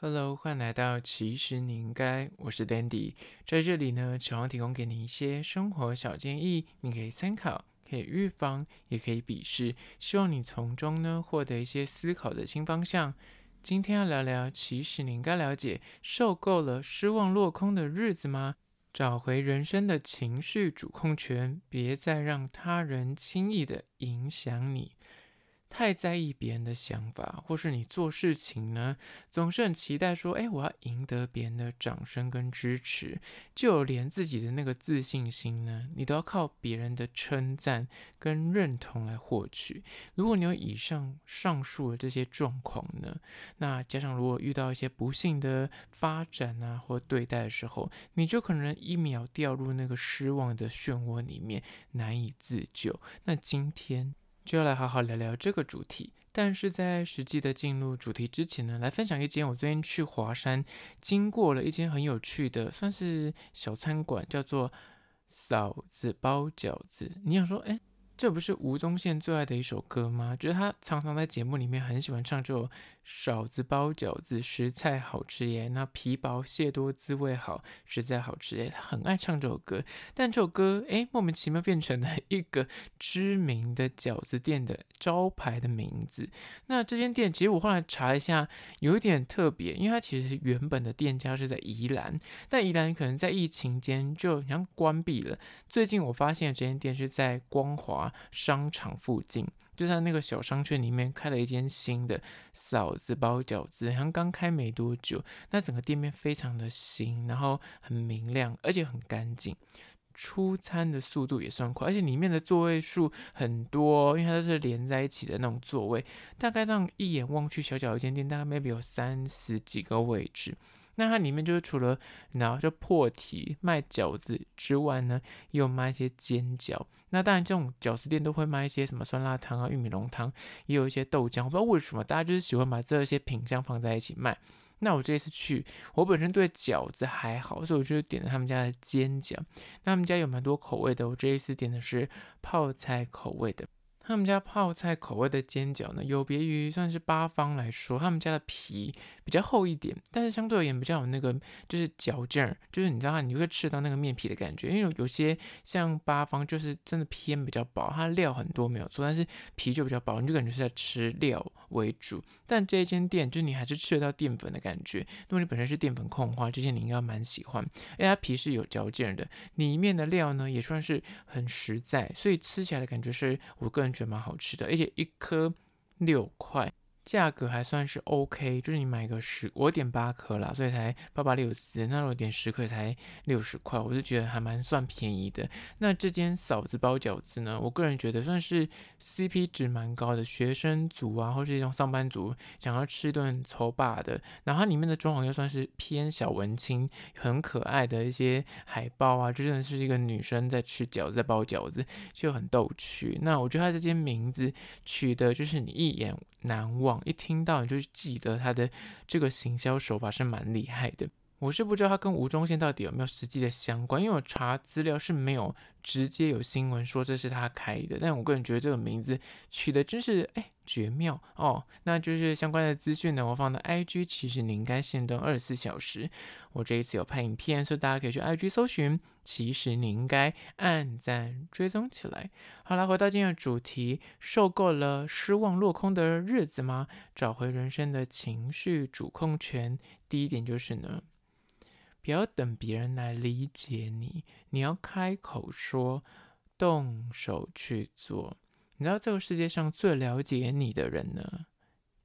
Hello，欢迎来到其实你应该，我是 Dandy，在这里呢，希望提供给你一些生活小建议，你可以参考，可以预防，也可以鄙视，希望你从中呢获得一些思考的新方向。今天要聊聊，其实你应该了解，受够了失望落空的日子吗？找回人生的情绪主控权，别再让他人轻易的影响你。太在意别人的想法，或是你做事情呢，总是很期待说，哎，我要赢得别人的掌声跟支持，就连自己的那个自信心呢，你都要靠别人的称赞跟认同来获取。如果你有以上上述的这些状况呢，那加上如果遇到一些不幸的发展啊或对待的时候，你就可能一秒掉入那个失望的漩涡里面，难以自救。那今天。就要来好好聊聊这个主题，但是在实际的进入主题之前呢，来分享一间我最近去华山经过了一间很有趣的，算是小餐馆，叫做嫂子包饺子。你想说，哎？这不是吴宗宪最爱的一首歌吗？觉得他常常在节目里面很喜欢唱这首“嫂子包饺子，实在好吃耶”，那皮薄馅多，滋味好，实在好吃耶。他很爱唱这首歌，但这首歌哎，莫名其妙变成了一个知名的饺子店的招牌的名字。那这间店其实我后来查一下，有一点特别，因为它其实原本的店家是在宜兰，但宜兰可能在疫情间就好像关闭了。最近我发现这间店是在光华。商场附近，就在那个小商圈里面开了一间新的嫂子包饺子，好像刚开没多久。那整个店面非常的新，然后很明亮，而且很干净。出餐的速度也算快，而且里面的座位数很多，因为它都是连在一起的那种座位。大概这样一眼望去，小小一间店，大概 maybe 有三十几个位置。那它里面就是除了然后就破题卖饺子之外呢，也有卖一些煎饺。那当然这种饺子店都会卖一些什么酸辣汤啊、玉米浓汤，也有一些豆浆。我不知道为什么大家就是喜欢把这些品项放在一起卖。那我这一次去，我本身对饺子还好，所以我就点了他们家的煎饺。那他们家有蛮多口味的，我这一次点的是泡菜口味的。他们家泡菜口味的煎饺呢，有别于算是八方来说，他们家的皮比较厚一点，但是相对而言比较有那个就是嚼劲儿，就是你知道你会吃到那个面皮的感觉。因为有些像八方就是真的偏比较薄，它料很多没有错，但是皮就比较薄，你就感觉是在吃料为主。但这一间店就是你还是吃得到淀粉的感觉。如果你本身是淀粉控的话，这些你应该蛮喜欢，因为它皮是有嚼劲的，里面的料呢也算是很实在，所以吃起来的感觉是我个人。觉得蛮好吃的，而且一颗六块。价格还算是 OK，就是你买个十，我点八颗啦，所以才八八六四。那我点十颗才六十块，我就觉得还蛮算便宜的。那这间嫂子包饺子呢，我个人觉得算是 CP 值蛮高的，学生族啊，或是一种上班族想要吃一顿粗饱的，然后它里面的装潢又算是偏小文青，很可爱的一些海报啊，就真的是一个女生在吃饺子，在包饺子，就很逗趣。那我觉得它这间名字取的就是你一眼难忘。一听到你就记得他的这个行销手法是蛮厉害的。我是不知道他跟吴宗宪到底有没有实际的相关，因为我查资料是没有直接有新闻说这是他开的。但我个人觉得这个名字取得真是哎绝妙哦。那就是相关的资讯呢，我放到 IG，其实你应该限动二十四小时。我这一次有拍影片，所以大家可以去 IG 搜寻，其实你应该按赞追踪起来。好了，回到今天的主题，受够了失望落空的日子吗？找回人生的情绪主控权。第一点就是呢。不要等别人来理解你，你要开口说，动手去做。你知道这个世界上最了解你的人呢，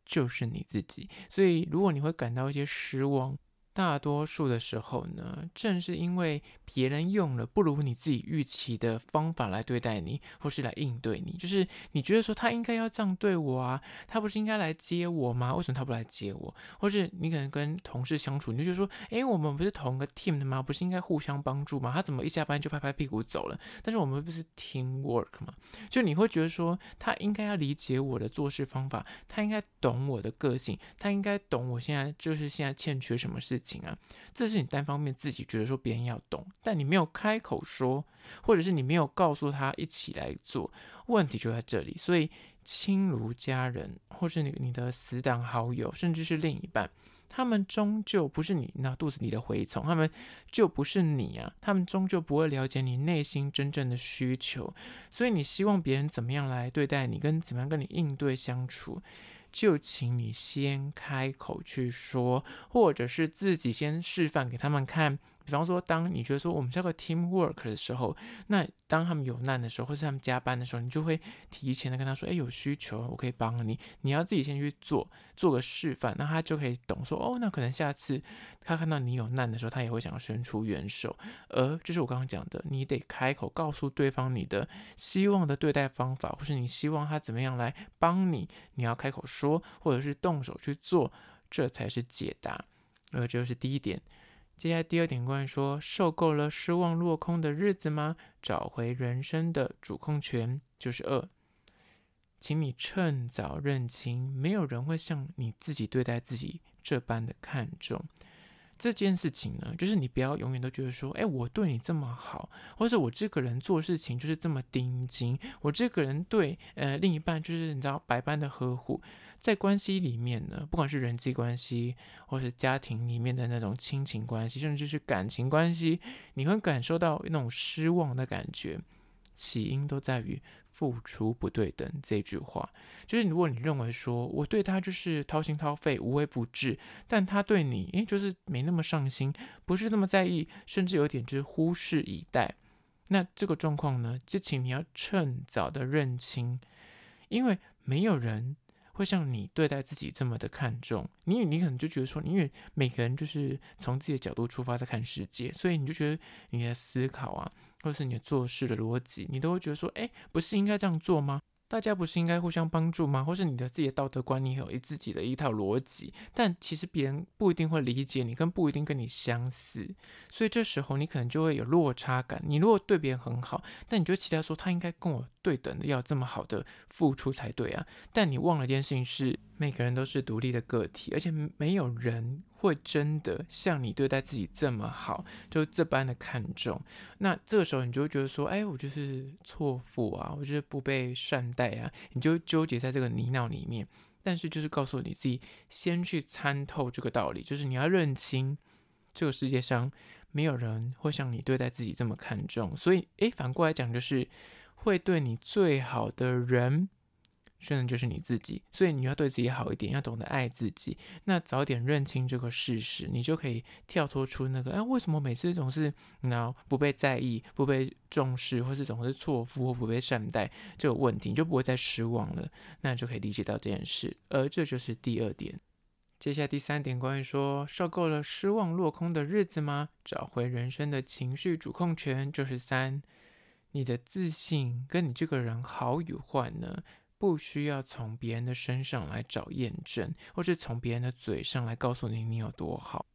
就是你自己。所以，如果你会感到一些失望，大多数的时候呢，正是因为别人用了不如你自己预期的方法来对待你，或是来应对你，就是你觉得说他应该要这样对我啊，他不是应该来接我吗？为什么他不来接我？或是你可能跟同事相处，你就觉得说，诶，我们不是同个 team 的吗？不是应该互相帮助吗？他怎么一下班就拍拍屁股走了？但是我们不是 team work 吗？就你会觉得说，他应该要理解我的做事方法，他应该懂我的个性，他应该懂我现在就是现在欠缺什么事情。啊，这是你单方面自己觉得说别人要懂，但你没有开口说，或者是你没有告诉他一起来做，问题就在这里。所以亲如家人，或是你你的死党好友，甚至是另一半，他们终究不是你那肚子里的蛔虫，他们就不是你啊，他们终究不会了解你内心真正的需求，所以你希望别人怎么样来对待你，跟怎么样跟你应对相处。就请你先开口去说，或者是自己先示范给他们看。比方说，当你觉得说我们是个 team work 的时候，那当他们有难的时候，或是他们加班的时候，你就会提前的跟他说：“哎，有需求，我可以帮你。”你要自己先去做，做个示范，那他就可以懂说：“哦，那可能下次他看到你有难的时候，他也会想要伸出援手。”而就是我刚刚讲的，你得开口告诉对方你的希望的对待方法，或是你希望他怎么样来帮你，你要开口说，或者是动手去做，这才是解答。而这就是第一点。接下来第二点，关于说受够了失望落空的日子吗？找回人生的主控权，就是二。请你趁早认清，没有人会像你自己对待自己这般的看重。这件事情呢，就是你不要永远都觉得说，哎，我对你这么好，或者我这个人做事情就是这么盯紧，我这个人对呃另一半就是你知道百般的呵护。在关系里面呢，不管是人际关系，或是家庭里面的那种亲情关系，甚至是感情关系，你会感受到那种失望的感觉，起因都在于付出不对等这句话。就是如果你认为说我对他就是掏心掏肺、无微不至，但他对你，诶，就是没那么上心，不是那么在意，甚至有点就是忽视以待，那这个状况呢，就请你要趁早的认清，因为没有人。会像你对待自己这么的看重你，你可能就觉得说，因为每个人就是从自己的角度出发在看世界，所以你就觉得你的思考啊，或是你的做事的逻辑，你都会觉得说，哎，不是应该这样做吗？大家不是应该互相帮助吗？或是你的自己的道德观念有一自己的一套逻辑，但其实别人不一定会理解你，跟不一定跟你相似，所以这时候你可能就会有落差感。你如果对别人很好，但你就期待说他应该跟我对等的要这么好的付出才对啊，但你忘了一件事情是，每个人都是独立的个体，而且没有人会真的像你对待自己这么好，就这般的看重。那这个时候你就会觉得说，哎，我就是错付啊，我就是不被善待啊，你就纠结在这个泥淖里面。但是就是告诉你自己，先去参透这个道理，就是你要认清这个世界上没有人会像你对待自己这么看重。所以，哎，反过来讲，就是会对你最好的人。真的就是你自己，所以你要对自己好一点，要懂得爱自己。那早点认清这个事实，你就可以跳脱出那个，哎，为什么每次总是然后不被在意、不被重视，或是总是错付或不被善待这个问题，你就不会再失望了。那你就可以理解到这件事。而这就是第二点。接下来第三点，关于说受够了失望落空的日子吗？找回人生的情绪主控权，就是三。你的自信跟你这个人好与坏呢？不需要从别人的身上来找验证，或是从别人的嘴上来告诉你你有多好。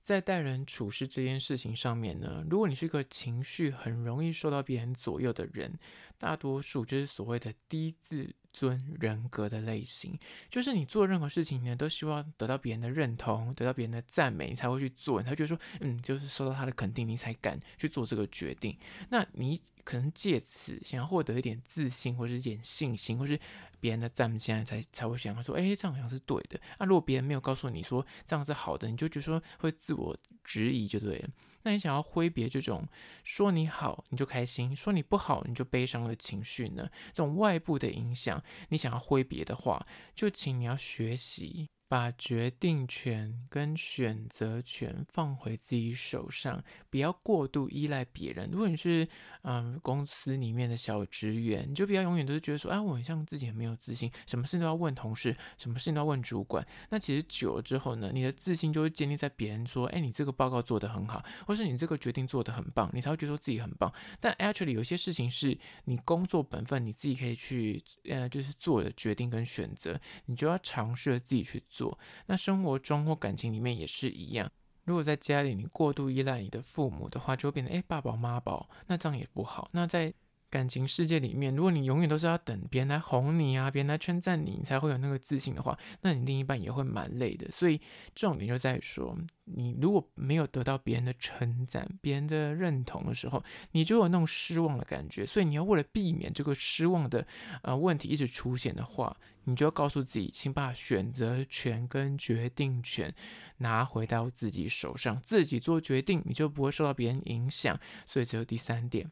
在待人处事这件事情上面呢，如果你是一个情绪很容易受到别人左右的人，大多数就是所谓的低自尊人格的类型，就是你做任何事情呢，都希望得到别人的认同，得到别人的赞美，你才会去做。他就说，嗯，就是受到他的肯定，你才敢去做这个决定。那你可能借此想要获得一点自信，或是一点信心，或是别人的赞美，现在才才会想要说，哎，这样好像是对的。那如果别人没有告诉你说这样是好的，你就觉得说会自我质疑，就对了。那你想要挥别这种说你好你就开心，说你不好你就悲伤的情绪呢？这种外部的影响，你想要挥别的话，就请你要学习。把决定权跟选择权放回自己手上，不要过度依赖别人。如果你是嗯公司里面的小职员，你就不要永远都是觉得说啊，我很像自己很没有自信，什么事都要问同事，什么事都要问主管。那其实久了之后呢，你的自信就会建立在别人说，哎，你这个报告做得很好，或是你这个决定做得很棒，你才会觉得说自己很棒。但 actually 有些事情是你工作本分，你自己可以去呃就是做的决定跟选择，你就要尝试着自己去。做那生活中或感情里面也是一样。如果在家里你过度依赖你的父母的话，就会变成诶爸宝妈宝，那这样也不好。那在感情世界里面，如果你永远都是要等别人来哄你啊，别人来称赞你，你才会有那个自信的话，那你另一半也会蛮累的。所以重点就在于说，你如果没有得到别人的称赞、别人的认同的时候，你就有那种失望的感觉。所以你要为了避免这个失望的呃问题一直出现的话，你就要告诉自己，请把选择权跟决定权拿回到自己手上，自己做决定，你就不会受到别人影响。所以这是第三点。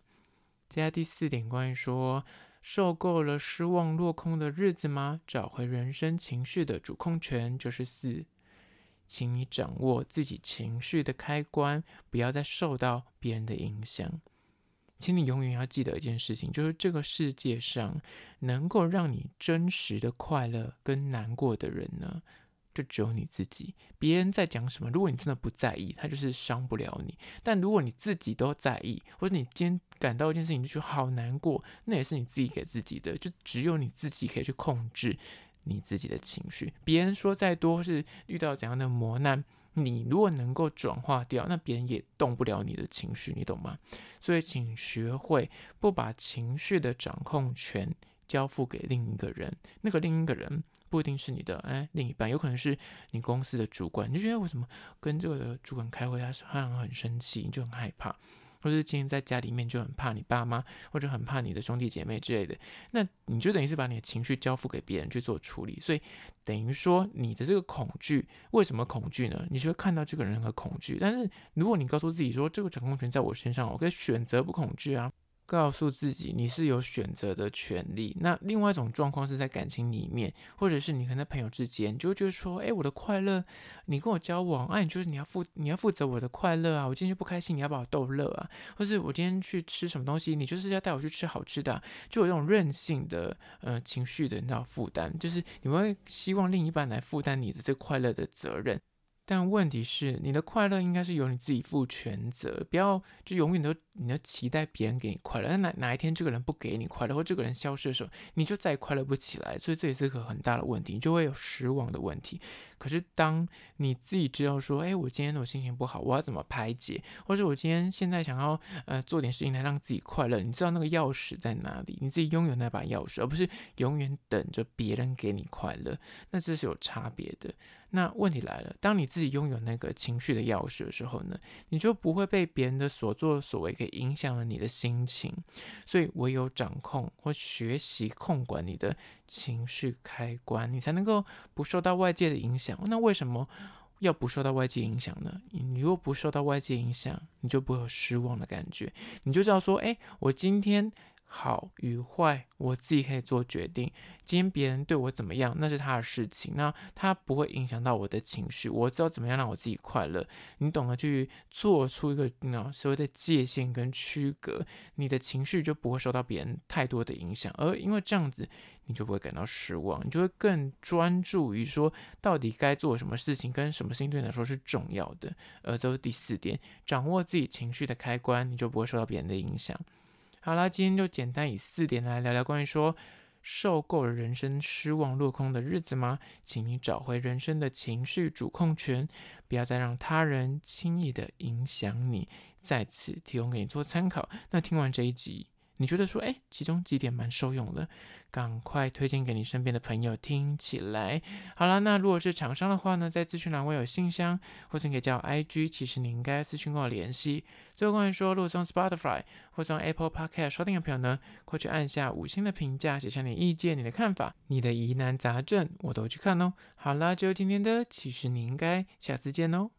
接下第四点，关于说受够了失望落空的日子吗？找回人生情绪的主控权，就是四，请你掌握自己情绪的开关，不要再受到别人的影响。请你永远要记得一件事情，就是这个世界上能够让你真实的快乐跟难过的人呢，就只有你自己，别人在讲什么，如果你真的不在意，他就是伤不了你。但如果你自己都在意，或者你今天感到一件事情就觉得好难过，那也是你自己给自己的，就只有你自己可以去控制你自己的情绪。别人说再多是遇到怎样的磨难，你如果能够转化掉，那别人也动不了你的情绪，你懂吗？所以，请学会不把情绪的掌控权交付给另一个人，那个另一个人。不一定是你的哎，另一半有可能是你公司的主管，你就觉得为什么跟这个主管开会，他好像很生气，你就很害怕，或者是今天在家里面就很怕你爸妈，或者很怕你的兄弟姐妹之类的，那你就等于是把你的情绪交付给别人去做处理，所以等于说你的这个恐惧，为什么恐惧呢？你就会看到这个人很恐惧，但是如果你告诉自己说这个掌控权在我身上，我可以选择不恐惧啊。告诉自己你是有选择的权利。那另外一种状况是在感情里面，或者是你跟他朋友之间，就会觉得说，哎，我的快乐，你跟我交往，哎、啊，你就是你要负你要负责我的快乐啊。我今天就不开心，你要把我逗乐啊。或是我今天去吃什么东西，你就是要带我去吃好吃的，就有这种任性的呃情绪的那种负担，就是你会希望另一半来负担你的这快乐的责任。但问题是，你的快乐应该是由你自己负全责，不要就永远都你要期待别人给你快乐。那哪哪一天这个人不给你快乐，或这个人消失的时候，你就再快乐不起来。所以这也是个很大的问题，你就会有失望的问题。可是当你自己知道说，哎，我今天我心情不好，我要怎么排解？或者我今天现在想要呃做点事情来让自己快乐，你知道那个钥匙在哪里？你自己拥有那把钥匙，而不是永远等着别人给你快乐。那这是有差别的。那问题来了，当你自己拥有那个情绪的钥匙的时候呢，你就不会被别人的所作所为给影响了你的心情。所以唯有掌控或学习控管你的情绪开关，你才能够不受到外界的影响。那为什么要不受到外界影响呢？你如果不受到外界影响，你就不会有失望的感觉，你就知道说，哎，我今天。好与坏，我自己可以做决定。今天别人对我怎么样，那是他的事情，那他不会影响到我的情绪。我知道怎么样让我自己快乐。你懂得去做出一个那所谓的界限跟区隔，你的情绪就不会受到别人太多的影响。而因为这样子，你就不会感到失望，你就会更专注于说到底该做什么事情，跟什么事情对你来说是重要的。而这是第四点，掌握自己情绪的开关，你就不会受到别人的影响。好啦，今天就简单以四点来聊聊关于说受够了人生失望落空的日子吗？请你找回人生的情绪主控权，不要再让他人轻易的影响你。在此提供给你做参考。那听完这一集，你觉得说，哎，其中几点蛮受用的。赶快推荐给你身边的朋友听起来。好了，那如果是厂商的话呢，在资讯栏会有信箱，或者你可以叫 IG，其实你应该私讯跟我联系。最后关于说，如果从 Spotify 或从 Apple Podcast 收听的朋友呢，快去按下五星的评价，写下你意见、你的看法、你的疑难杂症，我都去看哦。好了，就今天的，其实你应该下次见哦。